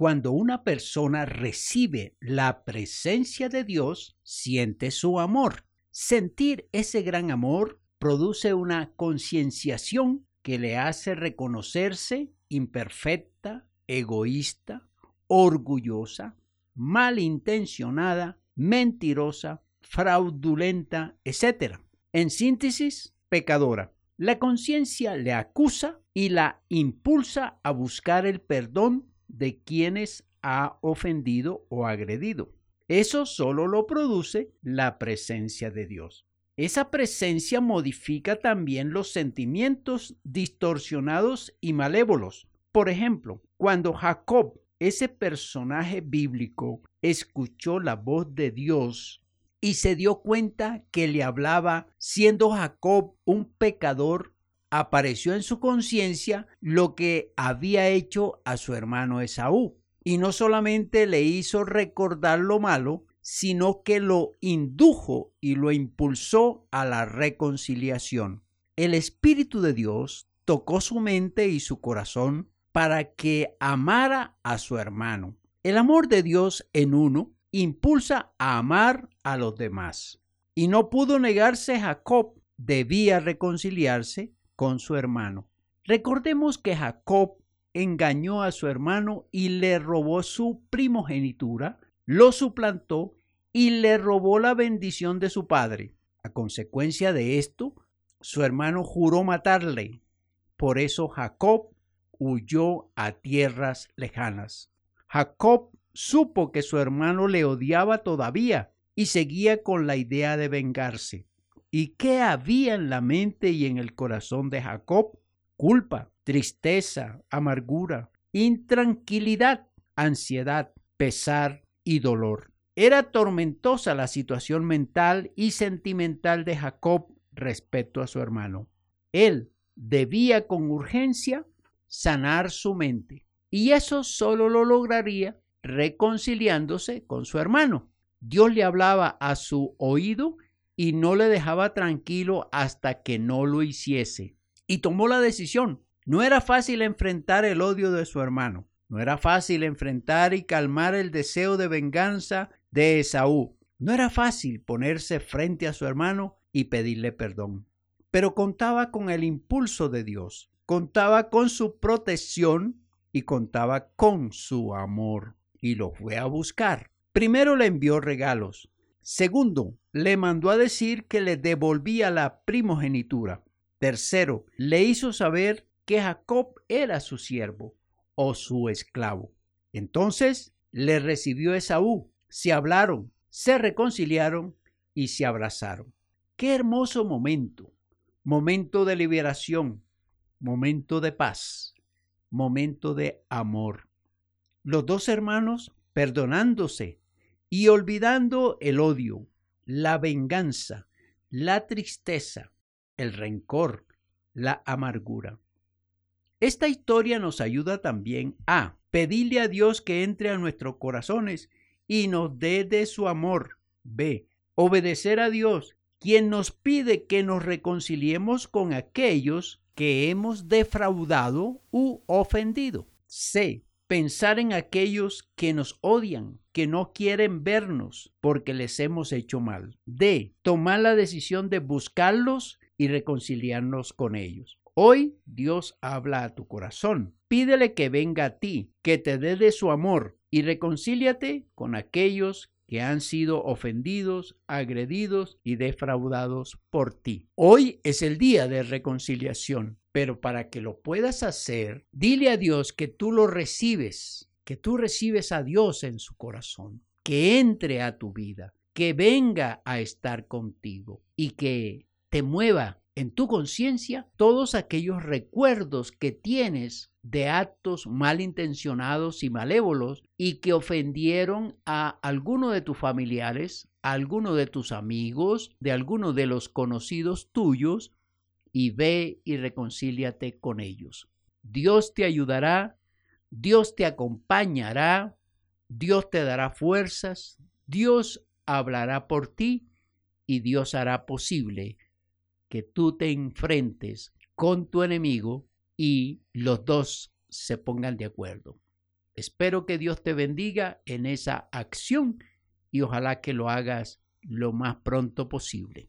Cuando una persona recibe la presencia de Dios, siente su amor. Sentir ese gran amor produce una concienciación que le hace reconocerse imperfecta, egoísta, orgullosa, malintencionada, mentirosa, fraudulenta, etc. En síntesis, pecadora. La conciencia le acusa y la impulsa a buscar el perdón de quienes ha ofendido o agredido. Eso solo lo produce la presencia de Dios. Esa presencia modifica también los sentimientos distorsionados y malévolos. Por ejemplo, cuando Jacob, ese personaje bíblico, escuchó la voz de Dios y se dio cuenta que le hablaba, siendo Jacob un pecador, apareció en su conciencia lo que había hecho a su hermano Esaú. Y no solamente le hizo recordar lo malo, sino que lo indujo y lo impulsó a la reconciliación. El Espíritu de Dios tocó su mente y su corazón para que amara a su hermano. El amor de Dios en uno impulsa a amar a los demás. Y no pudo negarse Jacob, debía reconciliarse con su hermano. Recordemos que Jacob engañó a su hermano y le robó su primogenitura, lo suplantó y le robó la bendición de su padre. A consecuencia de esto, su hermano juró matarle. Por eso Jacob huyó a tierras lejanas. Jacob supo que su hermano le odiaba todavía y seguía con la idea de vengarse. ¿Y qué había en la mente y en el corazón de Jacob? Culpa, tristeza, amargura, intranquilidad, ansiedad, pesar y dolor. Era tormentosa la situación mental y sentimental de Jacob respecto a su hermano. Él debía con urgencia sanar su mente y eso solo lo lograría reconciliándose con su hermano. Dios le hablaba a su oído y no le dejaba tranquilo hasta que no lo hiciese. Y tomó la decisión. No era fácil enfrentar el odio de su hermano. No era fácil enfrentar y calmar el deseo de venganza de Esaú. No era fácil ponerse frente a su hermano y pedirle perdón. Pero contaba con el impulso de Dios, contaba con su protección y contaba con su amor y lo fue a buscar. Primero le envió regalos. Segundo, le mandó a decir que le devolvía la primogenitura. Tercero, le hizo saber que Jacob era su siervo o su esclavo. Entonces le recibió Esaú, se hablaron, se reconciliaron y se abrazaron. Qué hermoso momento, momento de liberación, momento de paz, momento de amor los dos hermanos perdonándose y olvidando el odio, la venganza, la tristeza, el rencor, la amargura. Esta historia nos ayuda también a pedirle a Dios que entre a nuestros corazones y nos dé de su amor. B. Obedecer a Dios, quien nos pide que nos reconciliemos con aquellos que hemos defraudado u ofendido. C pensar en aquellos que nos odian, que no quieren vernos porque les hemos hecho mal. D. Tomar la decisión de buscarlos y reconciliarnos con ellos. Hoy Dios habla a tu corazón. Pídele que venga a ti, que te dé de su amor y reconcíliate con aquellos que han sido ofendidos, agredidos y defraudados por ti. Hoy es el día de reconciliación. Pero para que lo puedas hacer, dile a Dios que tú lo recibes, que tú recibes a Dios en su corazón, que entre a tu vida, que venga a estar contigo y que te mueva en tu conciencia todos aquellos recuerdos que tienes de actos malintencionados y malévolos y que ofendieron a alguno de tus familiares, a alguno de tus amigos, de alguno de los conocidos tuyos y ve y reconcíliate con ellos. Dios te ayudará, Dios te acompañará, Dios te dará fuerzas, Dios hablará por ti y Dios hará posible que tú te enfrentes con tu enemigo y los dos se pongan de acuerdo. Espero que Dios te bendiga en esa acción y ojalá que lo hagas lo más pronto posible.